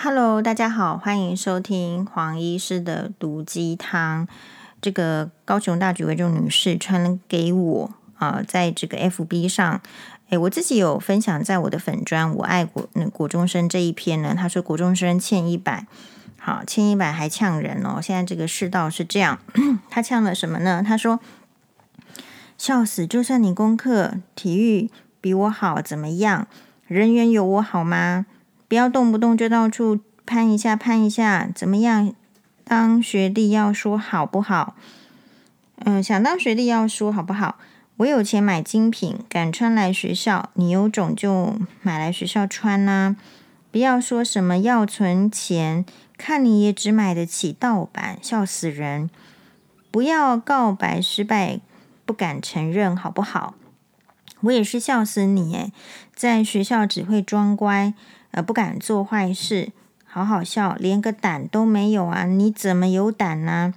Hello，大家好，欢迎收听黄医师的毒鸡汤。这个高雄大举为重女士传给我啊、在这个 FB 上，诶，我自己有分享在我的粉专，我爱国那国中生这一篇呢。他说国中生欠一百，好欠一百还呛人哦。现在这个世道是这样，他呛了什么呢？他说笑死，就算你功课体育比我好，怎么样？人缘有我好吗？不要动不动就到处攀一下攀一下，怎么样？当学弟要说好不好？嗯，想当学弟要说好不好？我有钱买精品，敢穿来学校。你有种就买来学校穿呐、不要说什么要存钱，看你也只买得起盗版，笑死人！不要告白失败，不敢承认好不好？我也是笑死你诶，在学校只会装乖。呃，不敢做坏事，好好笑，连个胆都没有啊！你怎么有胆呢？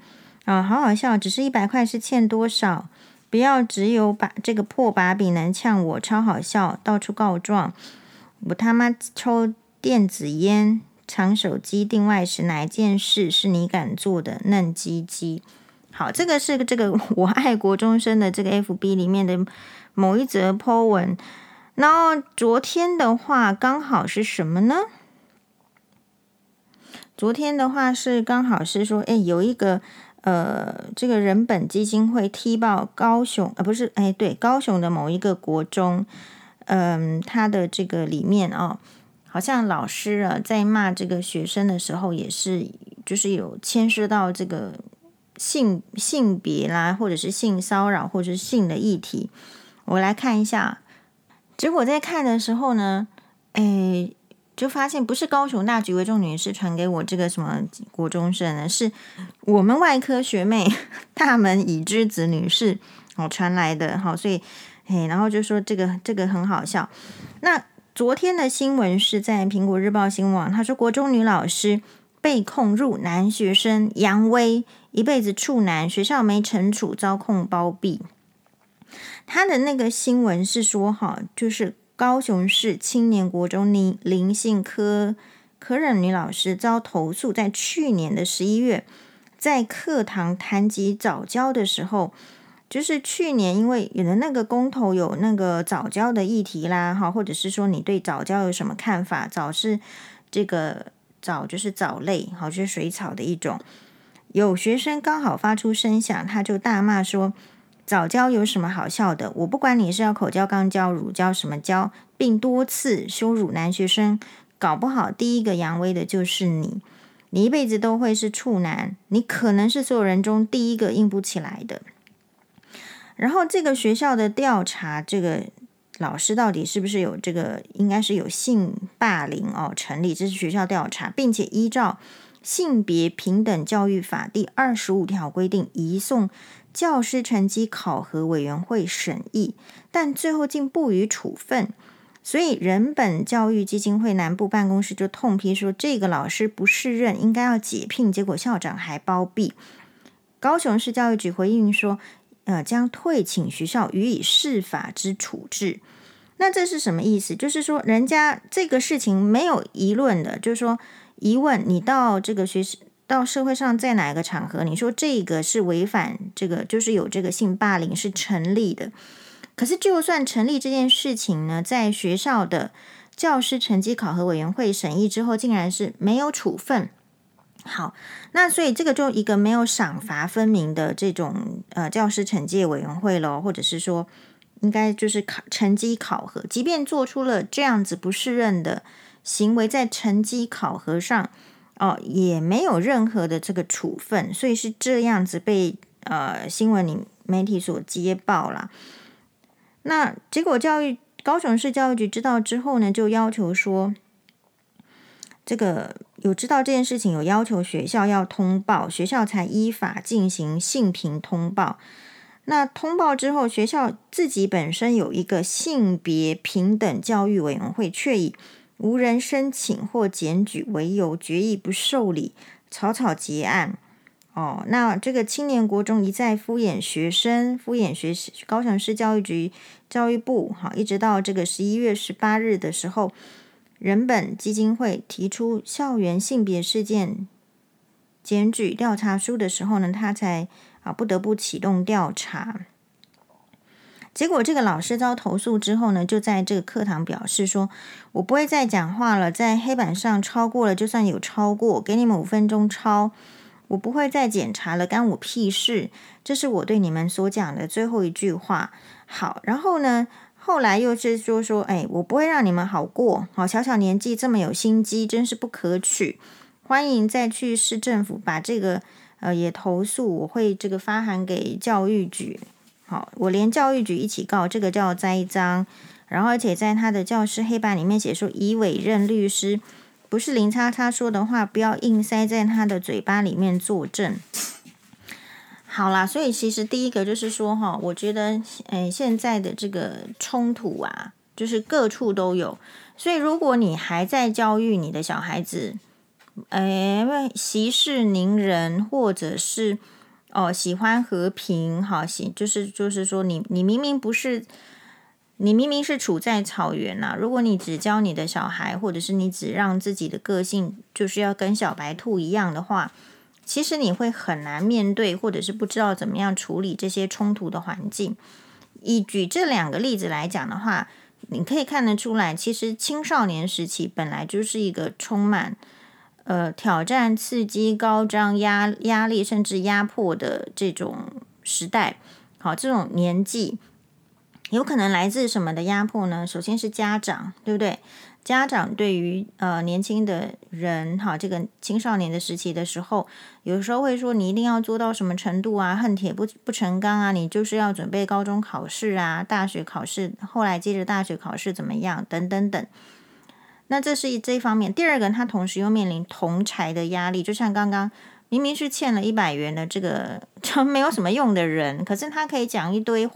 啊，好好笑，只是一百块是欠多少？不要只有把这个破把柄能呛我，超好笑，到处告状。我他妈抽电子烟、藏手机、订外食，哪一件事是你敢做的？嫩鸡鸡。好，这个是这个 我爱国中生的这个 FB 里面的某一则 po 文。然后昨天的话刚好是什么呢？昨天的话是刚好是说，哎，有一个呃，这个人本基金会踢爆高雄，呃，不是，哎，对，高雄的某一个国中，嗯、他的这个里面哦，好像老师啊在骂这个学生的时候，也是就是有牵涉到这个性性别啦，或者是性骚扰，或者是性的议题。我来看一下。结果在看的时候呢，诶，就发现不是高雄大举为重女士传给我这个什么国中生呢，是我们外科学妹 大门已知子女士哦传来的，好，所以诶，然后就说这个这个很好笑。那昨天的新闻是在苹果日报新闻网，他说国中女老师被控入男学生，扬威一辈子处男，学校没惩处，遭控包庇。他的那个新闻是说，哈，就是高雄市青年国中林林姓科科任女老师遭投诉，在去年的十一月，在课堂谈及早教的时候，就是去年因为有的那个公投有那个早教的议题啦，哈，或者是说你对早教有什么看法？早是这个早就是藻类，好，就是水草的一种。有学生刚好发出声响，他就大骂说。早教有什么好笑的？我不管你是要口交、肛交、乳交什么交，并多次羞辱男学生，搞不好第一个扬威的就是你。你一辈子都会是处男，你可能是所有人中第一个硬不起来的。然后这个学校的调查，这个老师到底是不是有这个，应该是有性霸凌哦，成立，这是学校调查，并且依照性别平等教育法第二十五条规定，移送。教师成绩考核委员会审议，但最后竟不予处分，所以人本教育基金会南部办公室就痛批说，这个老师不适任，应该要解聘。结果校长还包庇。高雄市教育局回应说，呃，将退请学校予以适法之处置。那这是什么意思？就是说，人家这个事情没有疑论的，就是说，疑问你到这个学习。到社会上，在哪一个场合，你说这个是违反这个，就是有这个性霸凌是成立的。可是，就算成立这件事情呢，在学校的教师成绩考核委员会审议之后，竟然是没有处分。好，那所以这个就一个没有赏罚分明的这种呃教师惩戒委员会咯，或者是说，应该就是考成绩考核，即便做出了这样子不适任的行为，在成绩考核上。哦，也没有任何的这个处分，所以是这样子被呃新闻里媒体所揭爆了。那结果教育高雄市教育局知道之后呢，就要求说，这个有知道这件事情，有要求学校要通报，学校才依法进行性平通报。那通报之后，学校自己本身有一个性别平等教育委员会，却以无人申请或检举为由，决议不受理，草草结案。哦，那这个青年国中一再敷衍学生，敷衍学高雄市教育局教育部，哈，一直到这个十一月十八日的时候，人本基金会提出校园性别事件检举调查书的时候呢，他才啊不得不启动调查。结果这个老师遭投诉之后呢，就在这个课堂表示说：“我不会再讲话了，在黑板上抄过了，就算有抄过，给你们五分钟抄，我不会再检查了，干我屁事。”这是我对你们所讲的最后一句话。好，然后呢，后来又是说说：“哎，我不会让你们好过。好，小小年纪这么有心机，真是不可取。欢迎再去市政府把这个呃也投诉，我会这个发函给教育局。”好，我连教育局一起告，这个叫栽赃，然后而且在他的教室黑板里面写说，已委任律师，不是林叉叉说的话，不要硬塞在他的嘴巴里面作证。好啦，所以其实第一个就是说哈，我觉得诶现在的这个冲突啊，就是各处都有，所以如果你还在教育你的小孩子，诶息事宁人，或者是。哦，喜欢和平，好，行，就是就是说你，你明明不是，你明明是处在草原呐、如果你只教你的小孩，或者是你只让自己的个性就是要跟小白兔一样的话，其实你会很难面对，或者是不知道怎么样处理这些冲突的环境。以举这两个例子来讲的话，你可以看得出来，其实青少年时期本来就是一个充满。呃，挑战、刺激、高张、压压力，甚至压迫的这种时代，好，这种年纪有可能来自什么的压迫呢？首先是家长，对不对？家长对于呃年轻的人，哈，这个青少年的时期的时候，有时候会说你一定要做到什么程度啊，恨铁不不成钢啊，你就是要准备高中考试啊，大学考试，后来接着大学考试怎么样，等等等。那这是一这一方面，第二个，他同时又面临同侪的压力，就像刚刚明明是欠了一百元的这个 就没有什么用的人，可是他可以讲一堆，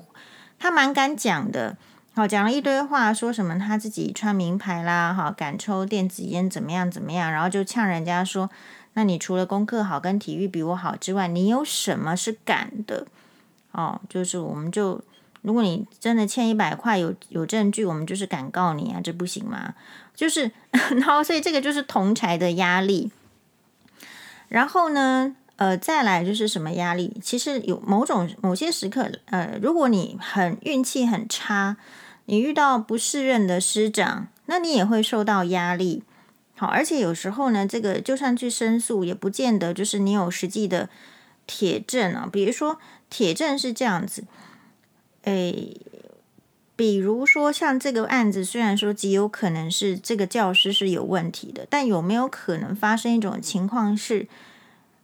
他蛮敢讲的，好，讲了一堆话，说什么他自己穿名牌啦，好，敢抽电子烟怎么样怎么样，然后就呛人家说，那你除了功课好跟体育比我好之外，你有什么是敢的？哦，就是我们就。如果你真的欠一百块，有有证据，我们就是敢告你啊，这不行吗？就是，然后所以这个就是同财的压力。然后呢，呃，再来就是什么压力？其实有某种某些时刻，呃，如果你很运气很差，你遇到不适任的师长，那你也会受到压力。好，而且有时候呢，这个就算去申诉，也不见得就是你有实际的铁证啊。比如说，铁证是这样子。诶，比如说像这个案子，虽然说极有可能是这个教师是有问题的，但有没有可能发生一种情况是，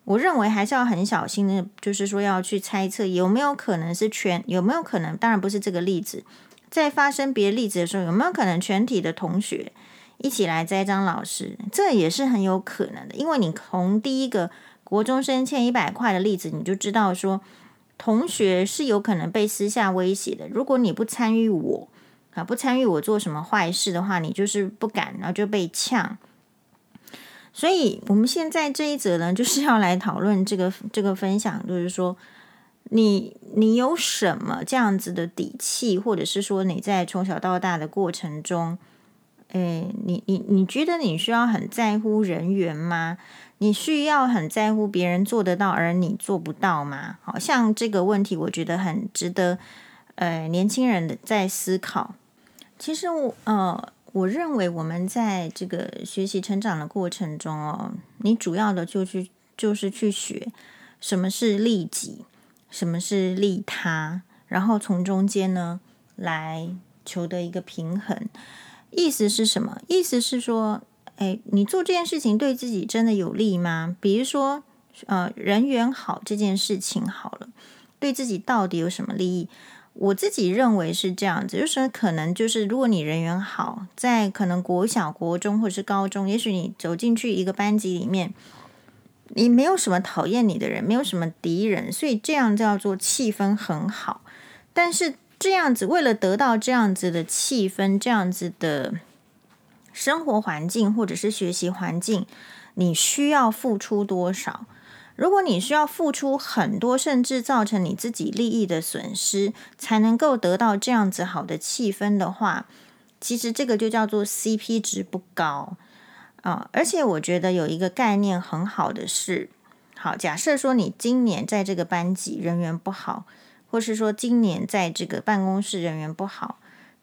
我认为还是要很小心的，就是说要去猜测有没有可能是全，有没有可能，当然不是这个例子，在发生别的例子的时候，有没有可能全体的同学一起来栽赃老师？这也是很有可能的，因为你从第一个国中生欠一百块的例子，你就知道说。同学是有可能被私下威胁的。如果你不参与我啊，不参与我做什么坏事的话，你就是不敢，然后就被呛。所以，我们现在这一则呢，就是要来讨论这个这个分享，就是说，你你有什么这样子的底气，或者是说你在从小到大的过程中，诶，你你你觉得你需要很在乎人缘吗？你需要很在乎别人做得到，而你做不到吗？好像这个问题，我觉得很值得，呃，年轻人的在思考。其实我呃，我认为我们在这个学习成长的过程中哦，你主要的就去就是去学什么是利己，什么是利他，然后从中间呢来求得一个平衡。意思是什么？意思是说。哎，你做这件事情对自己真的有利吗？比如说，呃，人缘好这件事情好了，对自己到底有什么利益？我自己认为是这样子，就是可能就是如果你人缘好，在可能国小、国中或者是高中，也许你走进去一个班级里面，你没有什么讨厌你的人，没有什么敌人，所以这样叫做气氛很好。但是这样子，为了得到这样子的气氛，这样子的。生活环境或者是学习环境，你需要付出多少？如果你需要付出很多，甚至造成你自己利益的损失，才能够得到这样子好的气氛的话，其实这个就叫做 CP 值不高啊。而且我觉得有一个概念很好的是，好，假设说你今年在这个班级人缘不好，或是说今年在这个办公室人缘不好，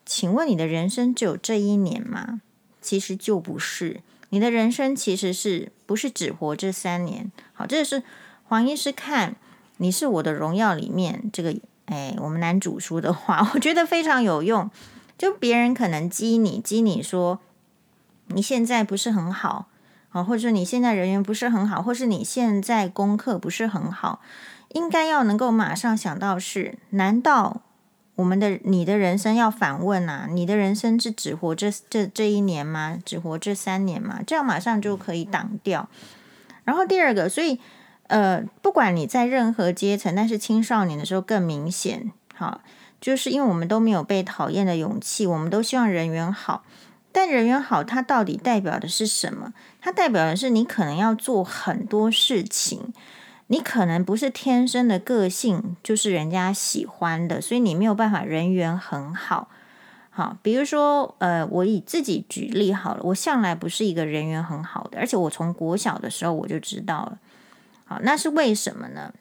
请问你的人生只有这一年吗？其实就不是，你的人生其实是不是只活这三年？好，这是黄医师看。你是我的荣耀里面这个，哎，我们男主说的话，我觉得非常有用。就别人可能激你，激你说你现在不是很好啊，或者你现在人缘不是很好，或是你现在功课不是很好，应该要能够马上想到是，难道我们的你的人生要反问啊？你的人生是只活这这这一年吗？只活这三年吗？这样马上就可以挡掉。然后第二个，所以。呃，不管你在任何阶层，但是青少年的时候更明显，好，就是因为我们都没有被讨厌的勇气，我们都希望人缘好，但人缘好，它到底代表的是什么？它代表的是你可能要做很多事情，你可能不是天生的个性就是人家喜欢的，所以你没有办法人缘很好。好，比如说，呃，我以自己举例好了，我向来不是一个人缘很好的，而且我从国小的时候我就知道了。好，那是为什么呢？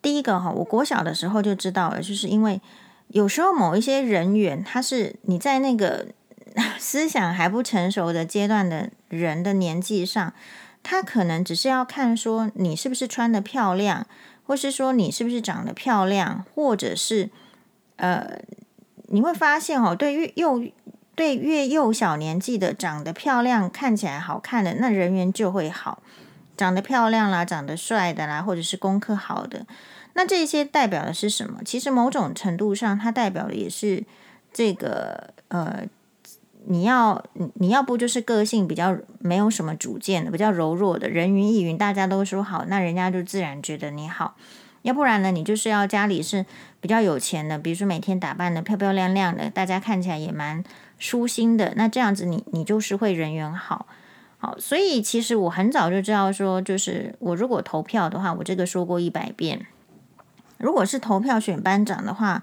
第一个哈，我国小的时候就知道了，就是因为有时候某一些人缘，他是你在那个 思想还不成熟的阶段的人的年纪上，他可能只是要看说你是不是穿得漂亮，或是说你是不是长得漂亮，或者是呃，你会发现哦，对越幼对越幼小年纪的长得漂亮、看起来好看的，那人缘就会好。长得漂亮啦，长得帅的啦，或者是功课好的，那这些代表的是什么？其实某种程度上，它代表的也是这个呃，你要你要不就是个性比较没有什么主见的，比较柔弱的，人云亦云，大家都说好，那人家就自然觉得你好；要不然呢，你就是要家里是比较有钱的，比如说每天打扮得漂漂亮亮的，大家看起来也蛮舒心的，那这样子你你就是会人缘好。好，所以其实我很早就知道说，就是我如果投票的话，我这个说过一百遍。如果是投票选班长的话，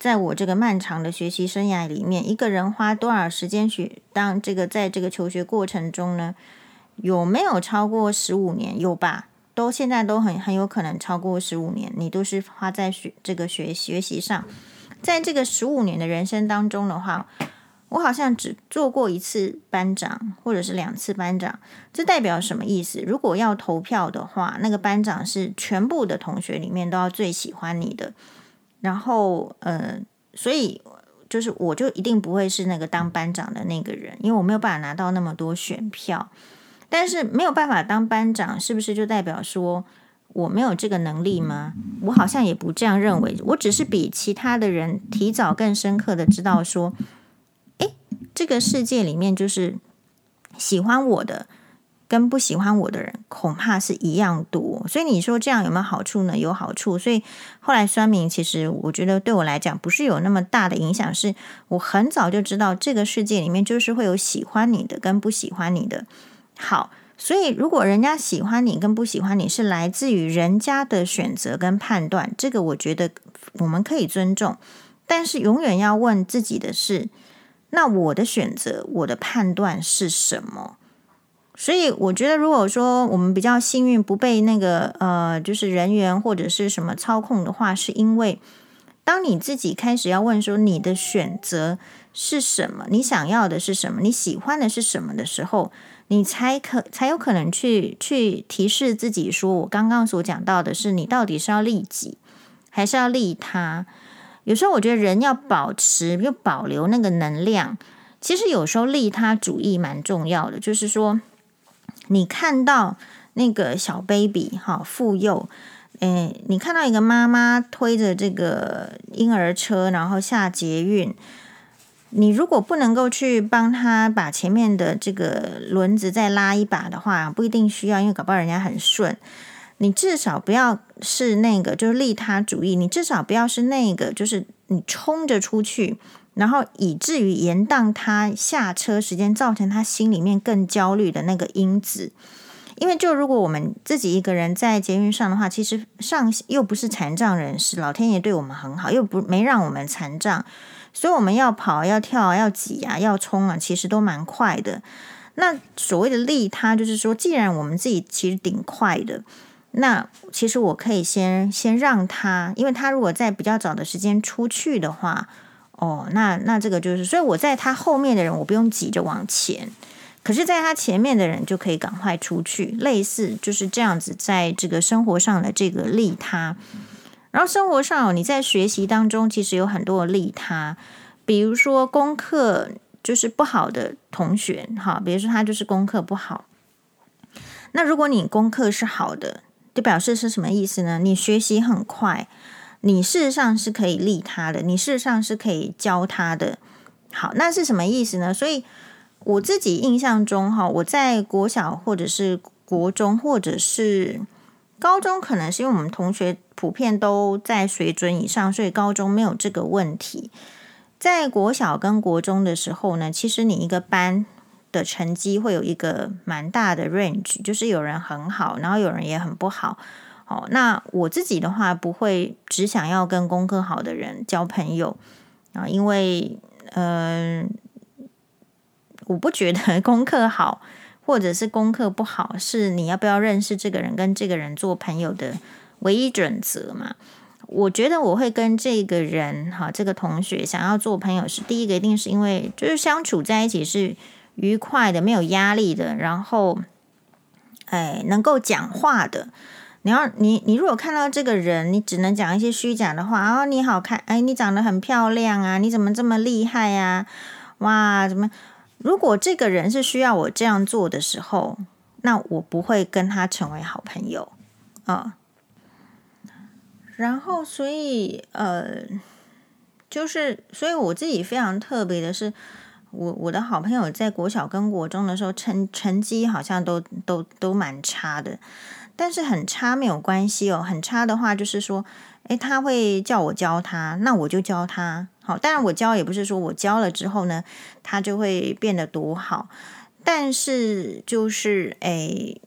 在我这个漫长的学习生涯里面，一个人花多少时间去当这个在这个求学过程中呢？有没有超过十五年？有吧？都现在都很很有可能超过十五年，你都是花在学这个学学习上。在这个十五年的人生当中的话。我好像只做过一次班长，或者是两次班长，这代表什么意思？如果要投票的话，那个班长是全部的同学里面都要最喜欢你的，然后呃，所以就是我就一定不会是那个当班长的那个人，因为我没有办法拿到那么多选票。但是没有办法当班长，是不是就代表说我没有这个能力吗？我好像也不这样认为，我只是比其他的人提早更深刻的知道说。诶这个世界里面，就是喜欢我的跟不喜欢我的人，恐怕是一样多。所以你说这样有没有好处呢？有好处。所以后来酸明，其实我觉得对我来讲不是有那么大的影响，是我很早就知道这个世界里面就是会有喜欢你的跟不喜欢你的。好，所以如果人家喜欢你跟不喜欢你是来自于人家的选择跟判断，这个我觉得我们可以尊重，但是永远要问自己的是。那我的选择，我的判断是什么？所以我觉得，如果说我们比较幸运，不被那个呃，就是人员或者是什么操控的话，是因为当你自己开始要问说你的选择是什么，你想要的是什么，你喜欢的是什么的时候，你才可才有可能去去提示自己说，我刚刚所讲到的是，你到底是要利己还是要利他？有时候我觉得人要保持又保留那个能量，其实有时候利他主义蛮重要的。就是说，你看到那个小 baby 哈，妇幼，诶，你看到一个妈妈推着这个婴儿车，然后下捷运，你如果不能够去帮他把前面的这个轮子再拉一把的话，不一定需要，因为搞不好人家很顺。你至少不要是那个，就是利他主义。你至少不要是那个，就是你冲着出去，然后以至于延宕他下车时间，造成他心里面更焦虑的那个因子。因为就如果我们自己一个人在捷运上的话，其实上又不是残障人士，老天爷对我们很好，又不没让我们残障，所以我们要跑、要跳、要挤啊、要冲啊，其实都蛮快的。那所谓的利他，就是说，既然我们自己其实挺快的，那其实我可以先先让他，因为他如果在比较早的时间出去的话，哦，那那这个就是，所以我在他后面的人，我不用急着往前，可是在他前面的人就可以赶快出去，类似就是这样子，在这个生活上的这个利他。然后生活上，你在学习当中其实有很多利他，比如说功课。就是不好的同学，哈，比如说他就是功课不好。那如果你功课是好的，就表示是什么意思呢？你学习很快，你事实上是可以利他的，你事实上是可以教他的。好，那是什么意思呢？所以我自己印象中，哈，我在国小或者是国中或者是高中，可能是因为我们同学普遍都在水准以上，所以高中没有这个问题。在国小跟国中的时候呢，其实你一个班的成绩会有一个蛮大的 range，就是有人很好，然后有人也很不好。哦，那我自己的话不会只想要跟功课好的人交朋友啊，因为嗯、我不觉得功课好或者是功课不好是你要不要认识这个人跟这个人做朋友的唯一准则嘛。我觉得我会跟这个人哈，这个同学想要做朋友是第一个，一定是因为就是相处在一起是愉快的，没有压力的，然后哎能够讲话的。你要你你如果看到这个人，你只能讲一些虚假的话哦，你好看，哎，你长得很漂亮啊，你怎么这么厉害呀？哇，怎么？如果这个人是需要我这样做的时候，那我不会跟他成为好朋友啊。然后，所以，呃，就是，所以我自己非常特别的是，我我的好朋友在国小跟国中的时候成成绩好像都都都蛮差的，但是很差没有关系哦，很差的话就是说，诶，他会叫我教他，那我就教他。好，当然我教也不是说我教了之后呢，他就会变得多好，但是就是，诶，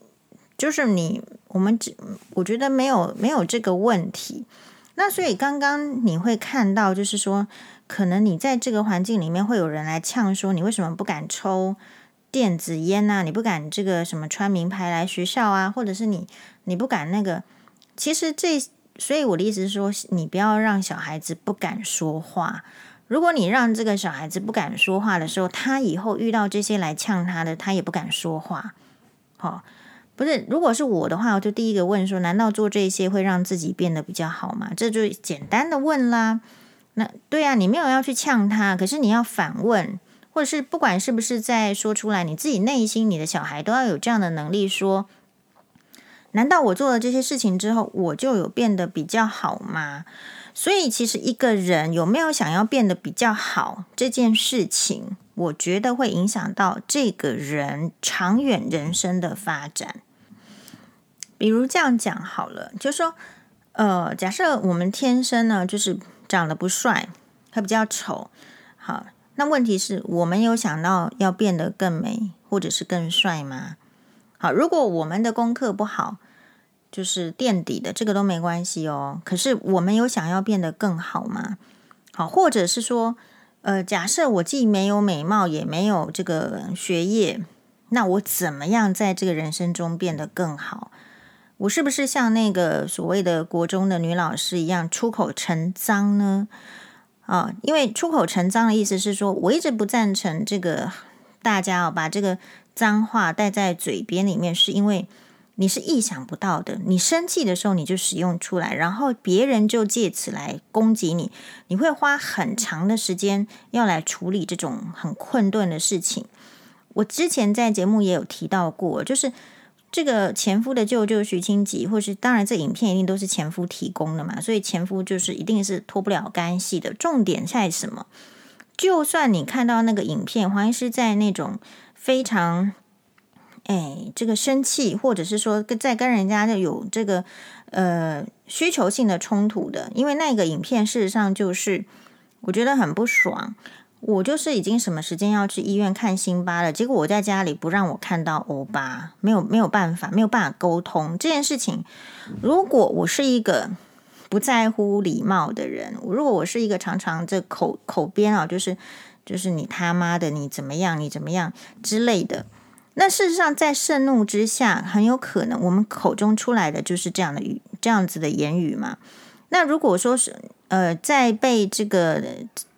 就是你。我们只我觉得没有没有这个问题，那所以刚刚你会看到，就是说，可能你在这个环境里面会有人来呛说，你为什么不敢抽电子烟啊？你不敢这个什么穿名牌来学校啊？或者是你你不敢那个？其实这，所以我的意思是说，你不要让小孩子不敢说话。如果你让这个小孩子不敢说话的时候，他以后遇到这些来呛他的，他也不敢说话。好。不是，如果是我的话，我就第一个问说：难道做这些会让自己变得比较好吗？这就简单的问啦。那对啊，你没有要去呛他，可是你要反问，或者是不管是不是在说出来，你自己内心你的小孩都要有这样的能力说：难道我做了这些事情之后，我就有变得比较好吗？所以，其实一个人有没有想要变得比较好这件事情，我觉得会影响到这个人长远人生的发展。比如这样讲好了，就说，呃，假设我们天生呢就是长得不帅，还比较丑，好，那问题是我们有想到要变得更美或者是更帅吗？好，如果我们的功课不好。就是垫底的，这个都没关系哦。可是我们有想要变得更好吗？好，或者是说，呃，假设我既没有美貌，也没有这个学业，那我怎么样在这个人生中变得更好？我是不是像那个所谓的国中的女老师一样出口成脏呢？啊，因为出口成脏的意思是说，我一直不赞成这个大家哦，把这个脏话带在嘴边里面，是因为。你是意想不到的，你生气的时候你就使用出来，然后别人就借此来攻击你，你会花很长的时间要来处理这种很困顿的事情。我之前在节目也有提到过，就是这个前夫的舅舅徐清吉，或是当然这影片一定都是前夫提供的嘛，所以前夫就是一定是脱不了干系的。重点在什么？就算你看到那个影片，黄医师在那种非常。哎，这个生气，或者是说跟在跟人家就有这个呃需求性的冲突的，因为那个影片事实上就是我觉得很不爽。我就是已经什么时间要去医院看辛巴了，结果我在家里不让我看到欧巴，没有没有办法，没有办法沟通这件事情。如果我是一个不在乎礼貌的人，如果我是一个常常这口口边啊，就是就是你他妈的，你怎么样，你怎么样之类的，那事实上在盛怒之下，很有可能我们口中出来的就是这样的语，这样子的言语嘛。那如果说是呃，在被这个。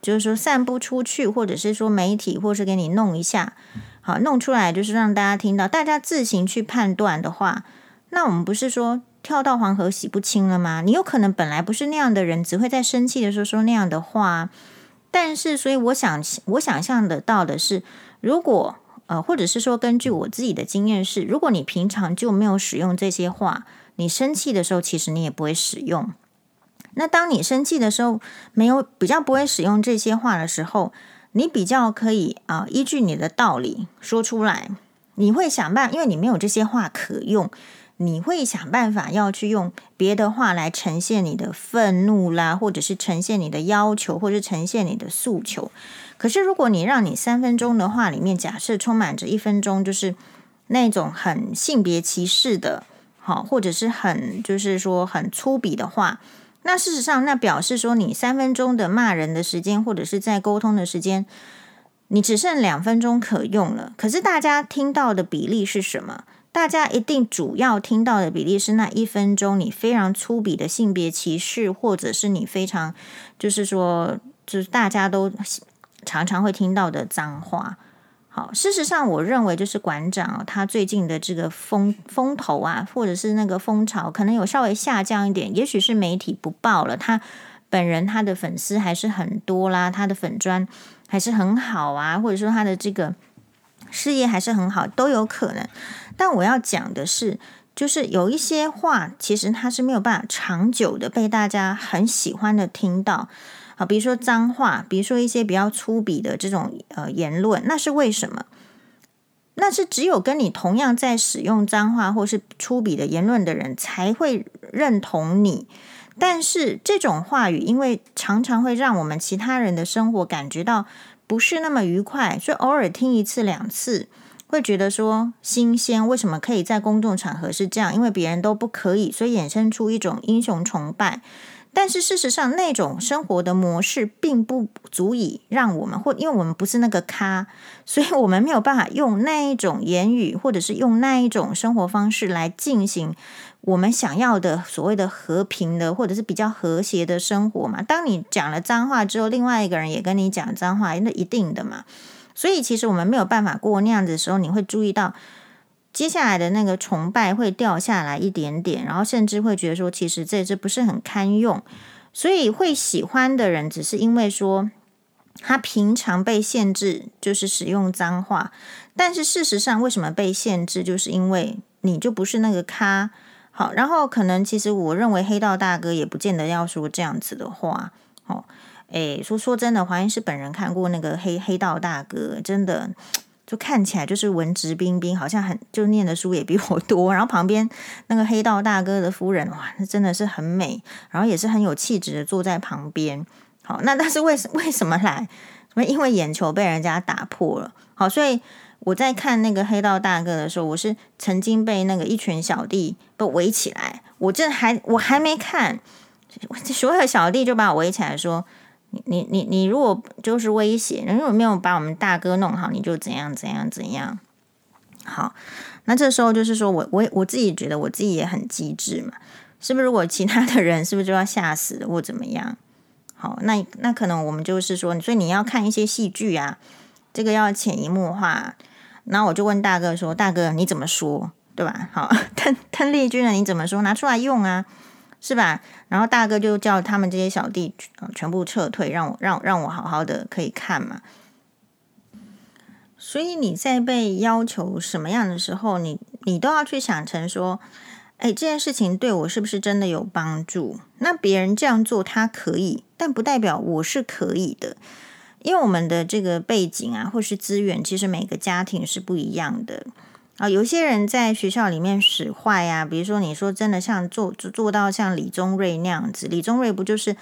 就是说散布出去，或者是说媒体，或是给你弄一下，好弄出来，就是让大家听到，大家自行去判断的话，那我们不是说跳到黄河洗不清了吗？你有可能本来不是那样的人，只会在生气的时候说那样的话。但是，所以我想，我想象得到的是，如果呃，或者是说根据我自己的经验是，如果你平常就没有使用这些话，你生气的时候，其实你也不会使用。那当你生气的时候，没有比较不会使用这些话的时候，你比较可以啊、依据你的道理说出来。你会想办法，因为你没有这些话可用，你会想办法要去用别的话来呈现你的愤怒啦，或者是呈现你的要求，或者是呈现你的诉求。可是如果你让你三分钟的话里面，假设充满着一分钟就是那种很性别歧视的，好，或者是很就是说很粗鄙的话。那事实上，那表示说，你三分钟的骂人的时间，或者是在沟通的时间，你只剩两分钟可用了。可是大家听到的比例是什么？大家一定主要听到的比例是那一分钟，你非常粗鄙的性别歧视，或者是你非常，就是说，就是大家都常常会听到的脏话。好，事实上，我认为就是馆长他最近的这个风风头啊，或者是那个风潮，可能有稍微下降一点。也许是媒体不报了，他本人他的粉丝还是很多啦，他的粉砖还是很好啊，或者说他的这个事业还是很好，都有可能。但我要讲的是，就是有一些话，其实他是没有办法长久的被大家很喜欢的听到。好，比如说脏话，比如说一些比较粗鄙的这种呃言论，那是为什么？那是只有跟你同样在使用脏话或是粗鄙的言论的人才会认同你。但是这种话语，因为常常会让我们其他人的生活感觉到不是那么愉快，所以偶尔听一次两次，会觉得说新鲜。为什么可以在公众场合是这样？因为别人都不可以，所以衍生出一种英雄崇拜。但是事实上，那种生活的模式并不足以让我们，或因为我们不是那个咖，所以我们没有办法用那一种言语，或者是用那一种生活方式来进行我们想要的所谓的和平的，或者是比较和谐的生活嘛。当你讲了脏话之后，另外一个人也跟你讲脏话，那一定的嘛。所以其实我们没有办法过那样子的时候，你会注意到。接下来的那个崇拜会掉下来一点点，然后甚至会觉得说，其实这只不是很堪用，所以会喜欢的人只是因为说他平常被限制就是使用脏话，但是事实上为什么被限制，就是因为你就不是那个咖。好，然后可能其实我认为黑道大哥也不见得要说这样子的话。哦，诶，说说真的，华医师本人看过那个黑黑道大哥，真的。就看起来就是文质彬彬，好像很就念的书也比我多。然后旁边那个黑道大哥的夫人，哇，那真的是很美，然后也是很有气质的坐在旁边。好，那但是为什为什么来？因为眼球被人家打破了。好，所以我在看那个黑道大哥的时候，我是曾经被那个一群小弟都围起来，我这还我还没看，所有小弟就把我围起来说。你你你如果就是威胁，如果没有把我们大哥弄好，你就怎样怎样怎样。好，那这时候就是说我我我自己觉得我自己也很机智嘛，是不是？如果其他的人是不是就要吓死了或怎么样？好，那那可能我们就是说，所以你要看一些戏剧啊，这个要潜移默化。然后我就问大哥说：“大哥你怎么说？对吧？好，邓邓丽君呢？你怎么说？拿出来用啊。”是吧？然后大哥就叫他们这些小弟全部撤退，让我让让我好好的可以看嘛。所以你在被要求什么样的时候，你你都要去想成说，哎，这件事情对我是不是真的有帮助？那别人这样做他可以，但不代表我是可以的，因为我们的这个背景啊，或是资源，其实每个家庭是不一样的。啊，有些人在学校里面使坏呀，比如说你说真的像做做到像李宗瑞那样子，李宗瑞不就是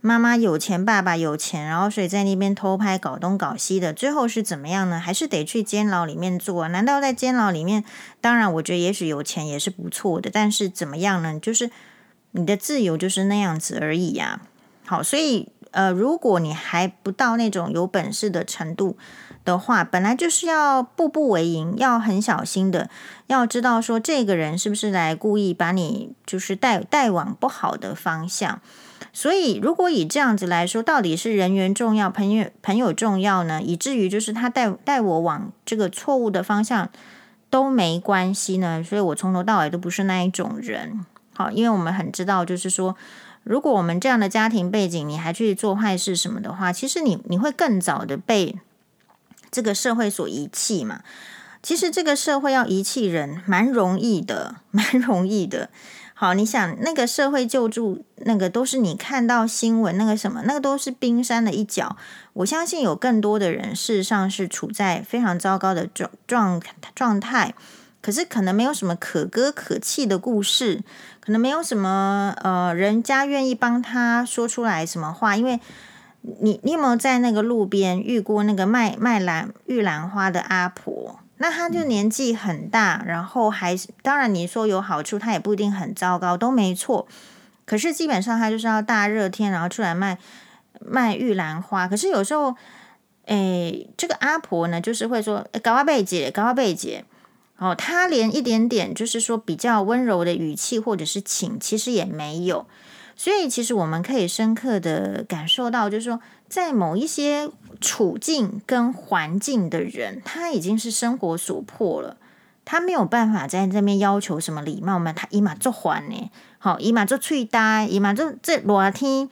妈妈有钱，爸爸有钱，然后所以在那边偷拍，搞东搞西的，最后是怎么样呢？还是得去监牢里面做？难道在监牢里面？当然，我觉得也许有钱也是不错的，但是怎么样呢？就是你的自由就是那样子而已呀。好，所以呃，如果你还不到那种有本事的程度的话，本来就是要步步为营，要很小心的，要知道说这个人是不是来故意把你就是带带往不好的方向。所以，如果以这样子来说，到底是人缘重要，朋友朋友重要呢？以至于就是他带带我往这个错误的方向都没关系呢？所以我从头到尾都不是那一种人。好，因为我们很知道，就是说，如果我们这样的家庭背景，你还去做坏事什么的话，其实你你会更早的被这个社会所遗弃嘛。其实这个社会要遗弃人，蛮容易的，蛮容易的。好，你想那个社会救助，那个都是你看到新闻那个什么，那个都是冰山的一角。我相信有更多的人事实上是处在非常糟糕的状状状态，可是可能没有什么可歌可泣的故事，可能没有什么呃人家愿意帮他说出来什么话，因为你你有没有在那个路边遇过那个卖卖兰玉兰花的阿婆？那她就年纪很大，然后还当然你说有好处，她也不一定很糟糕，都没错。可是基本上她就是要大热天，然后出来卖卖玉兰花。可是有时候，诶，这个阿婆呢，就是会说“高阿贝姐，高阿贝姐”，哦，她连一点点就是说比较温柔的语气或者是请，其实也没有。所以其实我们可以深刻的感受到，就是说在某一些。处境跟环境的人，他已经是生活所迫了，他没有办法在这边要求什么礼貌嘛？他以马做还呢，好，以马做脆呆，以马做这裸体，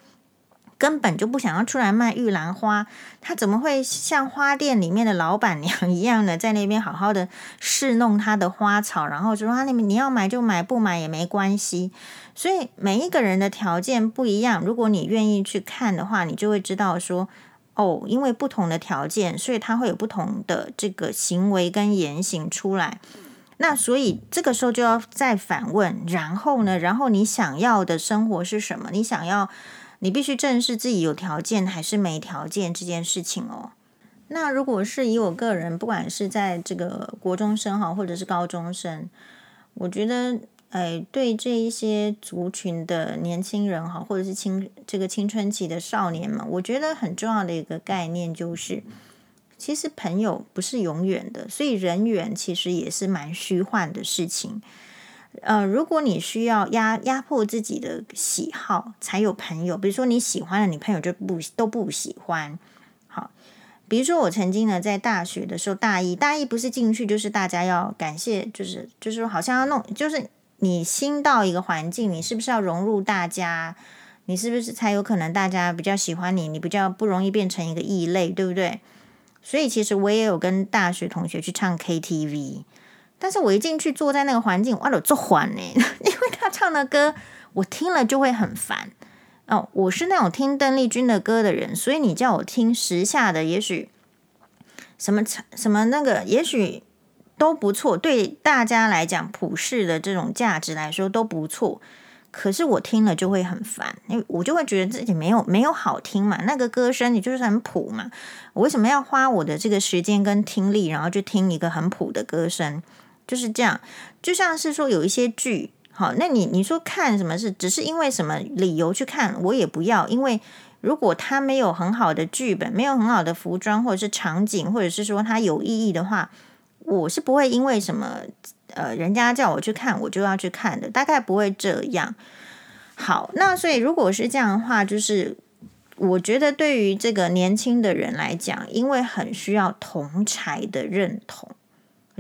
根本就不想要出来卖玉兰花。他怎么会像花店里面的老板娘一样的，在那边好好的侍弄他的花草，然后就说他那边你要买就买，不买也没关系。所以每一个人的条件不一样，如果你愿意去看的话，你就会知道说。哦，因为不同的条件，所以他会有不同的这个行为跟言行出来。那所以这个时候就要再反问，然后呢？然后你想要的生活是什么？你想要，你必须正视自己有条件还是没条件这件事情哦。那如果是以我个人，不管是在这个国中生哈，或者是高中生，我觉得。哎，对这一些族群的年轻人哈，或者是青这个青春期的少年们，我觉得很重要的一个概念就是，其实朋友不是永远的，所以人缘其实也是蛮虚幻的事情。呃，如果你需要压压迫自己的喜好才有朋友，比如说你喜欢的女朋友就不都不喜欢。好，比如说我曾经呢在大学的时候，大一大一不是进去就是大家要感谢，就是就是好像要弄就是。你新到一个环境，你是不是要融入大家？你是不是才有可能大家比较喜欢你？你比较不容易变成一个异类，对不对？所以其实我也有跟大学同学去唱 KTV，但是我一进去坐在那个环境，哇，都做欢呢，因为他唱的歌我听了就会很烦哦。我是那种听邓丽君的歌的人，所以你叫我听时下的，也许什么什么那个，也许。都不错，对大家来讲，普世的这种价值来说都不错。可是我听了就会很烦，因为我就会觉得自己没有没有好听嘛。那个歌声你就是很普嘛，我为什么要花我的这个时间跟听力，然后去听一个很普的歌声？就是这样，就像是说有一些剧，好，那你你说看什么是只是因为什么理由去看，我也不要，因为如果他没有很好的剧本，没有很好的服装或者是场景，或者是说它有意义的话。我是不会因为什么，呃，人家叫我去看，我就要去看的，大概不会这样。好，那所以如果是这样的话，就是我觉得对于这个年轻的人来讲，因为很需要同才的认同，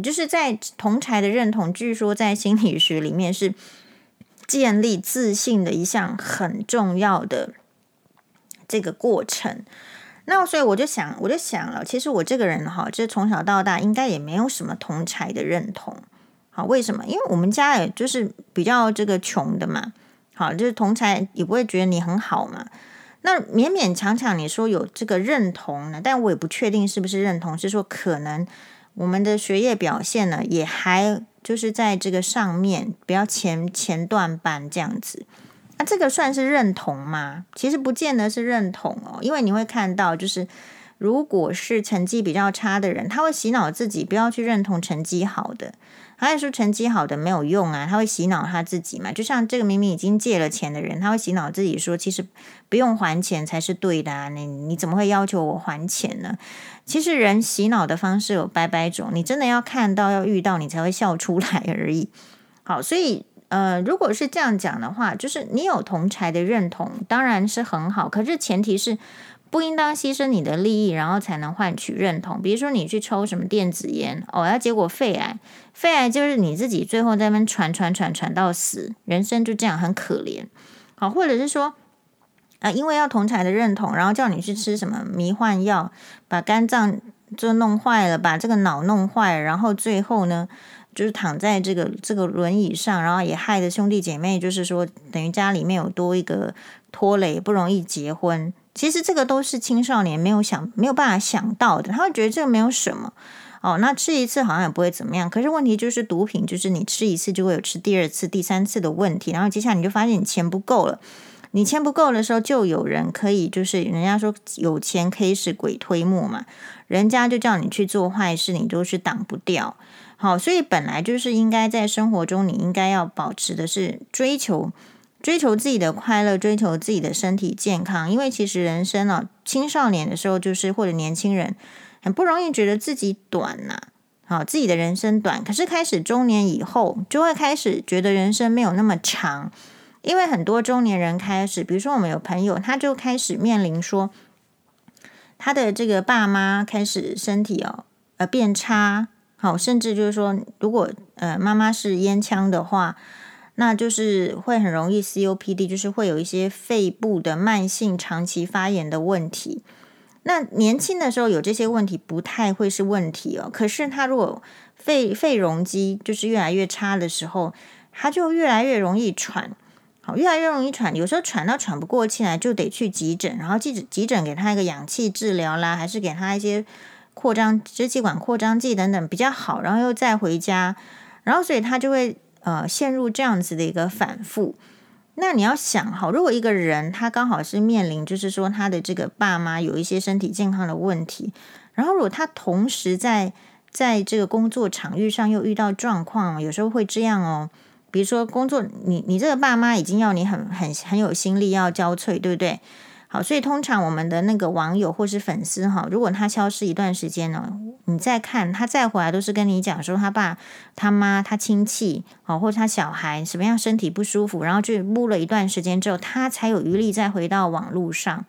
就是在同才的认同，据说在心理学里面是建立自信的一项很重要的这个过程。那所以我就想，我就想了，其实我这个人哈，就是从小到大应该也没有什么同才的认同。好，为什么？因为我们家也就是比较这个穷的嘛。好，就是同才也不会觉得你很好嘛。那勉勉强强你说有这个认同呢，但我也不确定是不是认同，是说可能我们的学业表现呢，也还就是在这个上面比较前前段班这样子。那，这个算是认同吗？其实不见得是认同哦，因为你会看到，就是如果是成绩比较差的人，他会洗脑自己不要去认同成绩好的。还是说成绩好的没有用啊？他会洗脑他自己嘛？就像这个明明已经借了钱的人，他会洗脑自己说，其实不用还钱才是对的啊！你你怎么会要求我还钱呢？其实人洗脑的方式有百百种，你真的要看到要遇到，你才会笑出来而已。好，所以呃，如果是这样讲的话，就是你有同才的认同，当然是很好，可是前提是。不应当牺牲你的利益，然后才能换取认同。比如说，你去抽什么电子烟，哦，要结果肺癌，肺癌就是你自己最后在那边传传传传到死，人生就这样很可怜。好，或者是说，啊，因为要同侪的认同，然后叫你去吃什么迷幻药，把肝脏就弄坏了，把这个脑弄坏了，然后最后呢，就是躺在这个这个轮椅上，然后也害得兄弟姐妹，就是说等于家里面有多一个拖累，不容易结婚。其实这个都是青少年没有想没有办法想到的，他会觉得这个没有什么哦，那吃一次好像也不会怎么样。可是问题就是毒品，就是你吃一次就会有吃第二次、第三次的问题，然后接下来你就发现你钱不够了。你钱不够的时候，就有人可以，就是人家说有钱可以使鬼推磨嘛，人家就叫你去做坏事，你都是挡不掉。好，所以本来就是应该在生活中，你应该要保持的是追求。追求自己的快乐，追求自己的身体健康，因为其实人生啊，青少年的时候就是或者年轻人很不容易觉得自己短呐，好，自己的人生短。可是开始中年以后，就会开始觉得人生没有那么长，因为很多中年人开始，比如说我们有朋友，他就开始面临说，他的这个爸妈开始身体哦呃变差，好，甚至就是说，如果呃妈妈是烟枪的话。那就是会很容易 COPD，就是会有一些肺部的慢性长期发炎的问题。那年轻的时候有这些问题不太会是问题哦。可是他如果肺肺容积就是越来越差的时候，他就越来越容易喘，好，越来越容易喘。有时候喘到喘不过气来，就得去急诊，然后急诊急诊给他一个氧气治疗啦，还是给他一些扩张支气管扩张剂等等比较好，然后又再回家，然后所以他就会。呃，陷入这样子的一个反复，那你要想好，如果一个人他刚好是面临，就是说他的这个爸妈有一些身体健康的问题，然后如果他同时在在这个工作场域上又遇到状况，有时候会这样哦。比如说工作，你你这个爸妈已经要你很很很有心力要交瘁，对不对？好，所以通常我们的那个网友或是粉丝哈，如果他消失一段时间呢，你再看他再回来，都是跟你讲说他爸、他妈、他亲戚，好，或者他小孩什么样身体不舒服，然后去摸了一段时间之后，他才有余力再回到网络上。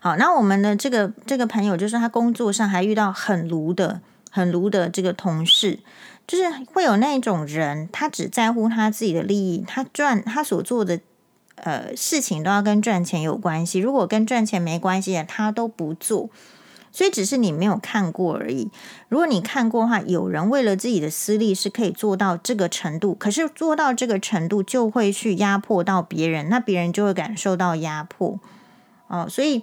好，那我们的这个这个朋友就是他工作上还遇到很卢的、很卢的这个同事，就是会有那种人，他只在乎他自己的利益，他赚他所做的。呃，事情都要跟赚钱有关系。如果跟赚钱没关系的，他都不做。所以只是你没有看过而已。如果你看过的话，有人为了自己的私利是可以做到这个程度，可是做到这个程度就会去压迫到别人，那别人就会感受到压迫。哦，所以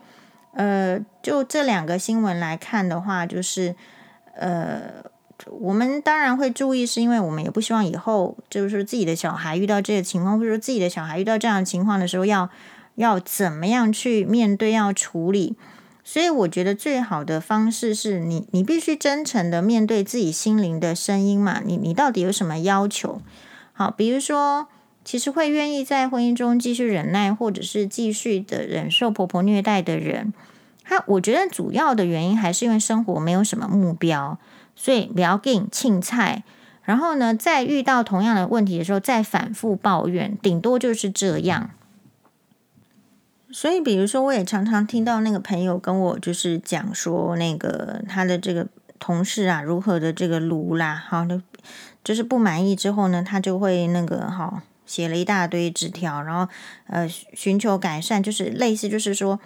呃，就这两个新闻来看的话，就是呃。我们当然会注意，是因为我们也不希望以后就是自己的小孩遇到这个情况，或者说自己的小孩遇到这样的情况的时候，要要怎么样去面对，要处理。所以我觉得最好的方式是你，你必须真诚的面对自己心灵的声音嘛。你你到底有什么要求？好，比如说，其实会愿意在婚姻中继续忍耐，或者是继续的忍受婆婆虐待的人，他我觉得主要的原因还是因为生活没有什么目标。所以不要紧，青菜，然后呢，再遇到同样的问题的时候，再反复抱怨，顶多就是这样。所以，比如说，我也常常听到那个朋友跟我就是讲说，那个他的这个同事啊，如何的这个卢啦，好，就是不满意之后呢，他就会那个哈，写了一大堆纸条，然后呃，寻求改善，就是类似，就是说，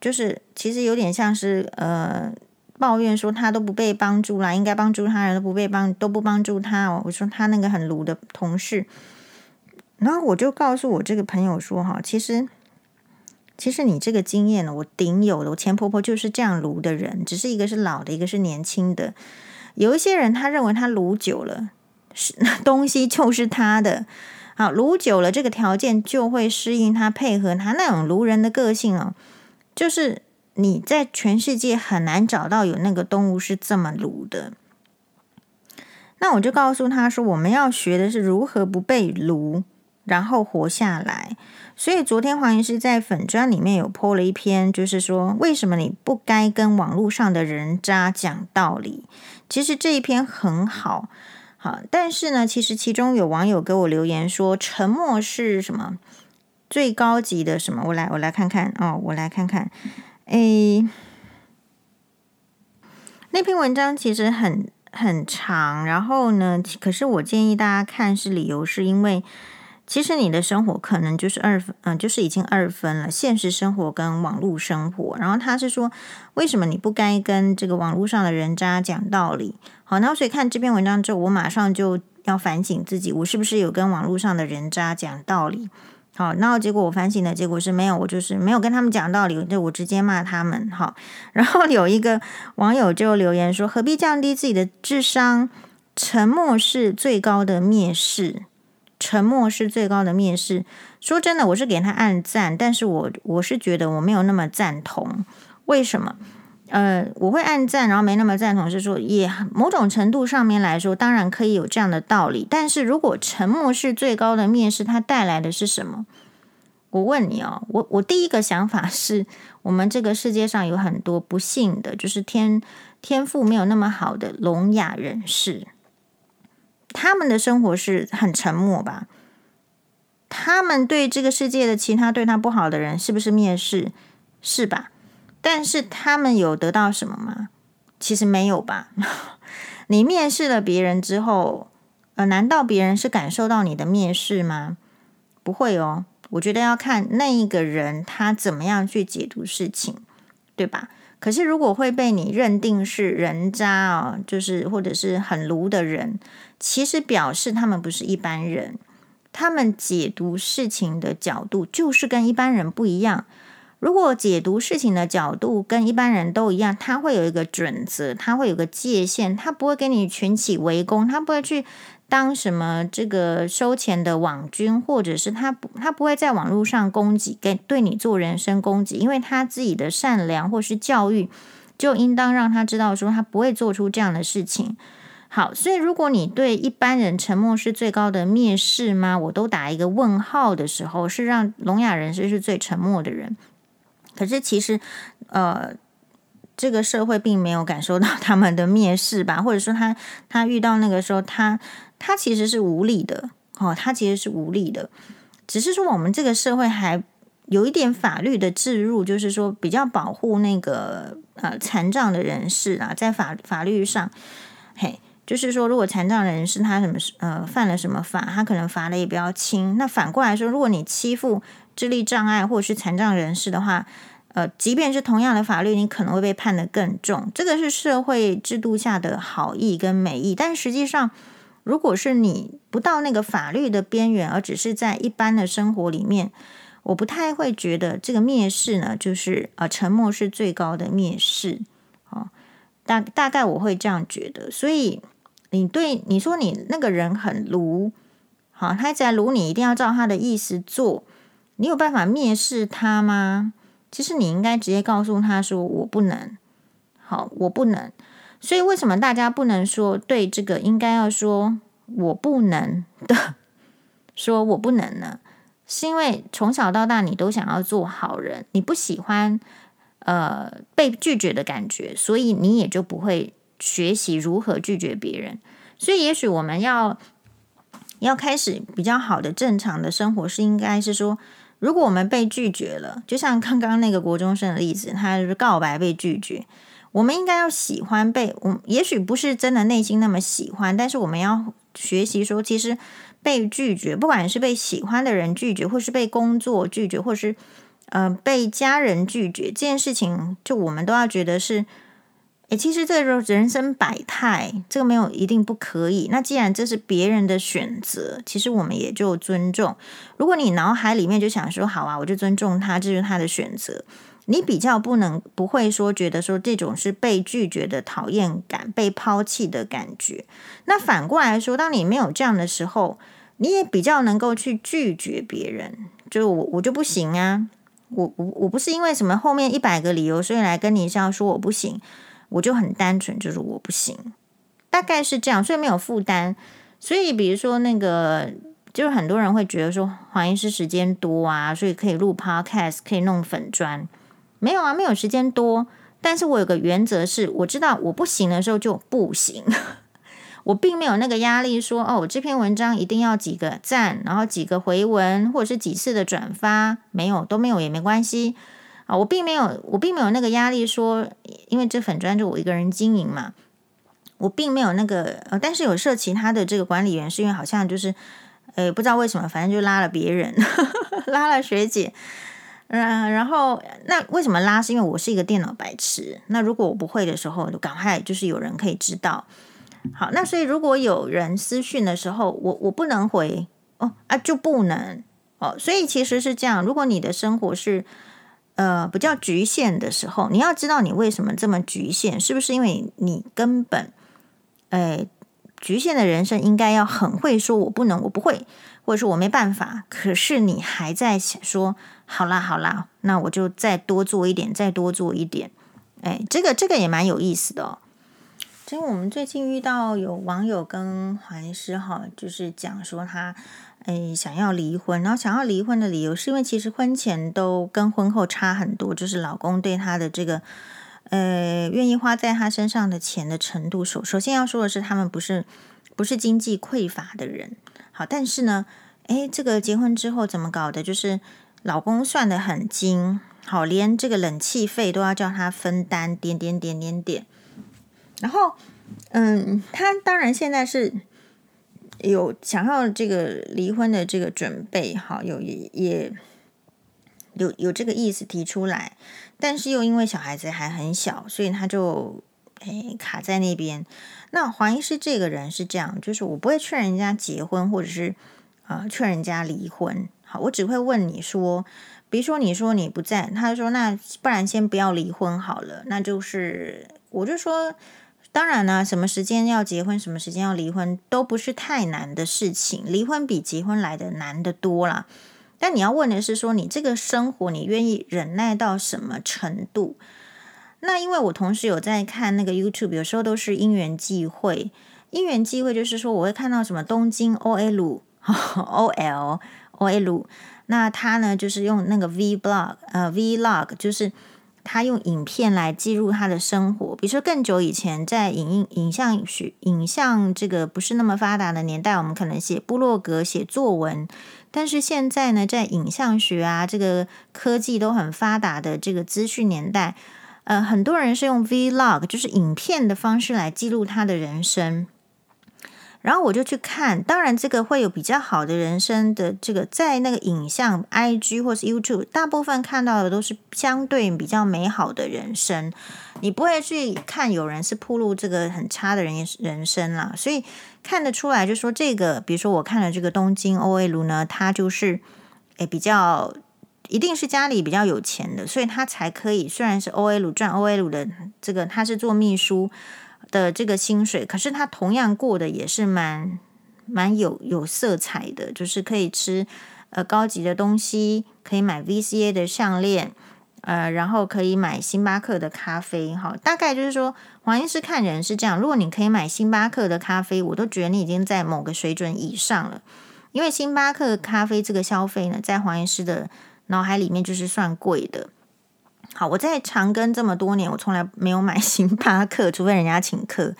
就是其实有点像是呃。抱怨说他都不被帮助啦，应该帮助他人都不被帮，都不帮助他哦。我说他那个很卢的同事，然后我就告诉我这个朋友说哈，其实其实你这个经验呢，我顶有的。我前婆婆就是这样卢的人，只是一个是老的，一个是年轻的。有一些人他认为他卢久了，是那 东西就是他的好，卢久了，这个条件就会适应他，配合他那种卢人的个性哦，就是你在全世界很难找到有那个动物是这么撸的。那我就告诉他说，我们要学的是如何不被撸，然后活下来。所以昨天黄医师在粉专里面有泼了一篇，就是说为什么你不该跟网络上的人渣讲道理。其实这一篇很好，好，但是呢，其实其中有网友给我留言说，沉默是什么最高级的什么？我来，我来看看哦，我来看看，诶，那篇文章其实很很长，然后呢，可是我建议大家看是理由是因为。其实你的生活可能就是二分，嗯，就是已经二分了，现实生活跟网络生活。然后他是说，为什么你不该跟这个网络上的人渣讲道理？好，那所以看这篇文章之后，我马上就要反省自己，我是不是有跟网络上的人渣讲道理？好，那结果我反省的结果是没有，我就是没有跟他们讲道理，就我直接骂他们。好，然后有一个网友就留言说：何必降低自己的智商？沉默是最高的蔑视。沉默是最高的蔑视。说真的，我是给他按赞，但是我我是觉得我没有那么赞同。为什么？呃，我会按赞，然后没那么赞同，是说也某种程度上面来说，当然可以有这样的道理。但是如果沉默是最高的蔑视，它带来的是什么？我问你哦，我我第一个想法是我们这个世界上有很多不幸的，就是天天赋没有那么好的聋哑人士。他们的生活是很沉默吧？他们对这个世界的其他对他不好的人是不是蔑视？是吧？但是他们有得到什么吗？其实没有吧。你面试了别人之后，呃，难道别人是感受到你的面试吗？不会哦。我觉得要看那一个人他怎么样去解读事情，对吧？可是如果会被你认定是人渣哦，就是或者是很卢的人。其实表示他们不是一般人，他们解读事情的角度就是跟一般人不一样。如果解读事情的角度跟一般人都一样，他会有一个准则，他会有个界限，他不会给你群起围攻，他不会去当什么这个收钱的网军，或者是他不他不会在网络上攻击，跟对你做人身攻击，因为他自己的善良或是教育，就应当让他知道说他不会做出这样的事情。好，所以如果你对一般人沉默是最高的蔑视吗？我都打一个问号的时候，是让聋哑人士是最沉默的人。可是其实，呃，这个社会并没有感受到他们的蔑视吧？或者说他他遇到那个时候，他他其实是无力的。哦，他其实是无力的。只是说我们这个社会还有一点法律的置入，就是说比较保护那个呃残障的人士啊，在法法律上，嘿。就是说，如果残障人士他什么呃犯了什么法，他可能罚的也比较轻。那反过来说，如果你欺负智力障碍或者是残障人士的话，呃，即便是同样的法律，你可能会被判得更重。这个是社会制度下的好意跟美意。但实际上，如果是你不到那个法律的边缘，而只是在一般的生活里面，我不太会觉得这个蔑视呢，就是呃沉默是最高的蔑视。哦，大大概我会这样觉得，所以。你对你说你那个人很卢，好，他在如你，一定要照他的意思做。你有办法蔑视他吗？其实你应该直接告诉他说：“我不能。”好，我不能。所以为什么大家不能说对这个？应该要说“我不能”的，说我不能呢？是因为从小到大你都想要做好人，你不喜欢呃被拒绝的感觉，所以你也就不会。学习如何拒绝别人，所以也许我们要要开始比较好的正常的生活，是应该是说，如果我们被拒绝了，就像刚刚那个国中生的例子，他就是告白被拒绝，我们应该要喜欢被，我也许不是真的内心那么喜欢，但是我们要学习说，其实被拒绝，不管是被喜欢的人拒绝，或是被工作拒绝，或是呃被家人拒绝，这件事情，就我们都要觉得是。诶，其实这个人生百态，这个没有一定不可以。那既然这是别人的选择，其实我们也就尊重。如果你脑海里面就想说好啊，我就尊重他，这是他的选择。你比较不能不会说觉得说这种是被拒绝的讨厌感、被抛弃的感觉。那反过来说，当你没有这样的时候，你也比较能够去拒绝别人。就我我就不行啊，我我我不是因为什么后面一百个理由，所以来跟你这样说我不行，我就很单纯，就是我不行，大概是这样，所以没有负担。所以比如说那个，就是很多人会觉得说黄医师时间多啊，所以可以录 podcast，可以弄粉专，没有啊，没有时间多。但是我有个原则是，我知道我不行的时候就不行，我并没有那个压力说，哦，我这篇文章一定要几个赞，然后几个回文，或者是几次的转发，没有都没有也没关系啊，我并没有我并没有那个压力说，因为这粉专就我一个人经营嘛，我并没有那个呃，但是有设其他的这个管理员，是因为好像就是，呃，不知道为什么，反正就拉了别人，拉了学姐。嗯，然后那为什么拉？是因为我是一个电脑白痴。那如果我不会的时候，就赶快就是有人可以知道。好，那所以如果有人私讯的时候，我我不能回哦啊，就不能哦。所以其实是这样，如果你的生活是呃比较局限的时候，你要知道你为什么这么局限，是不是因为你根本哎局限的人生应该要很会说我不能，我不会。或者说我没办法，可是你还在想说，好啦好啦，那我就再多做一点，再多做一点。哎，这个这个也蛮有意思的哦。因为我们最近遇到有网友跟环师哈，就是讲说他哎想要离婚，然后想要离婚的理由是因为其实婚前都跟婚后差很多，就是老公对他的这个呃愿意花在他身上的钱的程度。首首先要说的是，他们不是不是经济匮乏的人。好，但是呢，诶，这个结婚之后怎么搞的？就是老公算得很精，好，连这个冷气费都要叫他分担，点点点点点。然后，嗯，他当然现在是有想要这个离婚的这个准备，好，有也也有有这个意思提出来，但是又因为小孩子还很小，所以他就诶卡在那边。那黄医师这个人是这样，就是我不会劝人家结婚，或者是啊、劝人家离婚。好，我只会问你说，比如说你说你不在，他说那不然先不要离婚好了。那就是我就说，当然呢，什么时间要结婚，什么时间要离婚，都不是太难的事情。离婚比结婚来的难得多了。但你要问的是说，你这个生活你愿意忍耐到什么程度？那因为我同时有在看那个 YouTube，有时候都是因缘际会。因缘际会就是说，我会看到什么东京 OL OL OL，那他呢就是用那个 V blog 呃 Vlog，就是他用影片来记录他的生活。比如说更久以前，在影影像学影像这个不是那么发达的年代，我们可能写部落格写作文。但是现在呢，在影像学啊这个科技都很发达的这个资讯年代。呃，很多人是用 Vlog，就是影片的方式来记录他的人生。然后我就去看，当然这个会有比较好的人生的这个，在那个影像 IG 或是 YouTube，大部分看到的都是相对比较美好的人生。你不会去看有人是暴露这个很差的人人生啦，所以看得出来，就说这个，比如说我看了这个东京 OL 呢，他就是诶比较。一定是家里比较有钱的，所以他才可以。虽然是 OL 赚 OL 的这个，他是做秘书的这个薪水，可是他同样过得也是蛮蛮有有色彩的，就是可以吃呃高级的东西，可以买 VCA 的项链，呃，然后可以买星巴克的咖啡。哈，大概就是说，黄医师看人是这样。如果你可以买星巴克的咖啡，我都觉得你已经在某个水准以上了，因为星巴克咖啡这个消费呢，在黄医师的。脑海里面就是算贵的。好，我在长庚这么多年，我从来没有买 星巴克，除非人家请客。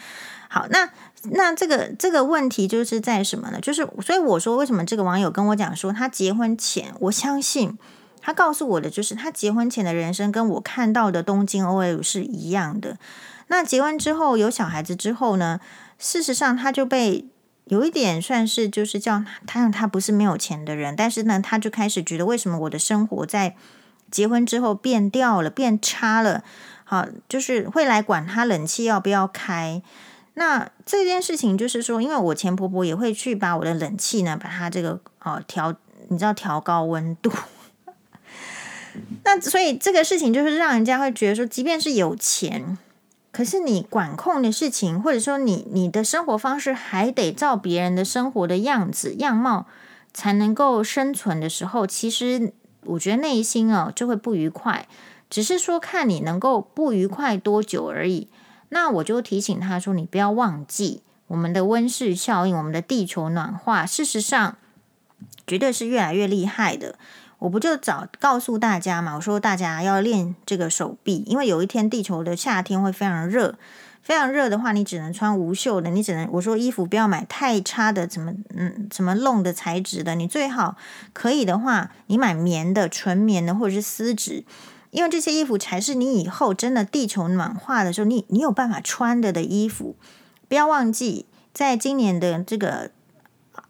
好，那那这个这个问题就是在什么呢？就是所以我说，为什么这个网友跟我讲说，他结婚前，我相信他告诉我的就是他结婚前的人生跟我看到的东京 OL 是一样的。那结婚之后有小孩子之后呢，事实上他就被。有一点算是就是叫他，他不是没有钱的人，但是呢，他就开始觉得为什么我的生活在结婚之后变掉了，变差了？好，就是会来管他冷气要不要开。那这件事情就是说，因为我前婆婆也会去把我的冷气呢，把它这个哦调，你知道调高温度。那所以这个事情就是让人家会觉得说，即便是有钱。可是你管控的事情，或者说你你的生活方式还得照别人的生活的样子样貌才能够生存的时候，其实我觉得内心哦就会不愉快，只是说看你能够不愉快多久而已。那我就提醒他说，你不要忘记我们的温室效应，我们的地球暖化，事实上绝对是越来越厉害的。我不就早告诉大家嘛，我说大家要练这个手臂，因为有一天地球的夏天会非常热，非常热的话，你只能穿无袖的，你只能我说衣服不要买太差的，怎么嗯怎么弄的材质的，你最好可以的话，你买棉的、纯棉的或者是丝质，因为这些衣服才是你以后真的地球暖化的时候，你你有办法穿的的衣服。不要忘记，在今年的这个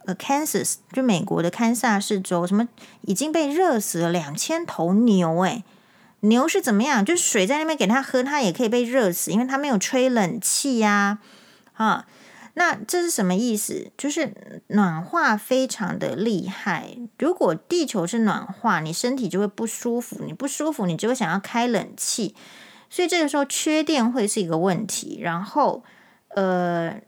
呃。Kansas 就美国的堪萨斯州，什么已经被热死了两千头牛诶，牛是怎么样？就是水在那边给它喝，它也可以被热死，因为它没有吹冷气呀。啊，那这是什么意思？就是暖化非常的厉害。如果地球是暖化，你身体就会不舒服，你不舒服，你就会想要开冷气，所以这个时候缺电会是一个问题。然后，呃。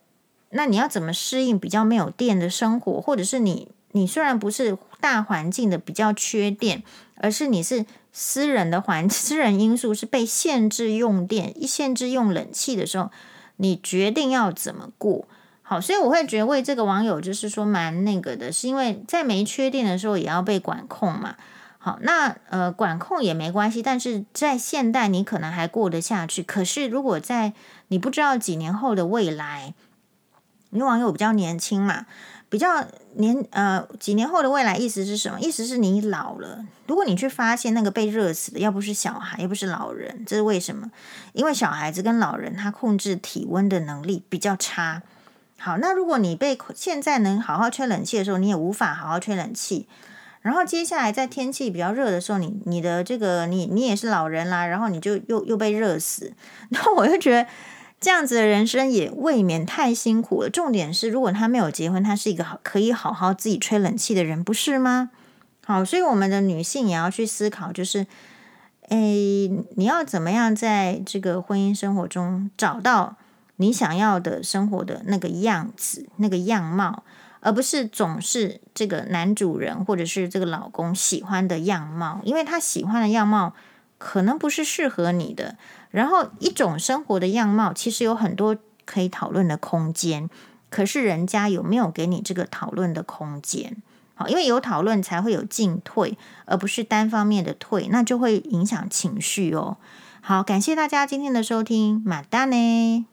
那你要怎么适应比较没有电的生活？或者是你你虽然不是大环境的比较缺电，而是你是私人的环 私人因素是被限制用电、一限制用冷气的时候，你决定要怎么过？好，所以我会觉得为这个网友就是说蛮那个的，是因为在没缺电的时候也要被管控嘛。好，那呃管控也没关系，但是在现代你可能还过得下去。可是如果在你不知道几年后的未来，因为网友比较年轻嘛，比较年呃几年后的未来意思是什么？意思是你老了，如果你去发现那个被热死的，要不是小孩，又不是老人，这是为什么？因为小孩子跟老人他控制体温的能力比较差。好，那如果你被现在能好好吹冷气的时候，你也无法好好吹冷气。然后接下来在天气比较热的时候，你你的这个你你也是老人啦，然后你就又又被热死。然后我就觉得。这样子的人生也未免太辛苦了。重点是，如果他没有结婚，他是一个好可以好好自己吹冷气的人，不是吗？好，所以我们的女性也要去思考，就是，诶，你要怎么样在这个婚姻生活中找到你想要的生活的那个样子、那个样貌，而不是总是这个男主人或者是这个老公喜欢的样貌，因为他喜欢的样貌可能不是适合你的。然后，一种生活的样貌其实有很多可以讨论的空间，可是人家有没有给你这个讨论的空间？好，因为有讨论才会有进退，而不是单方面的退，那就会影响情绪哦。好，感谢大家今天的收听，马达呢。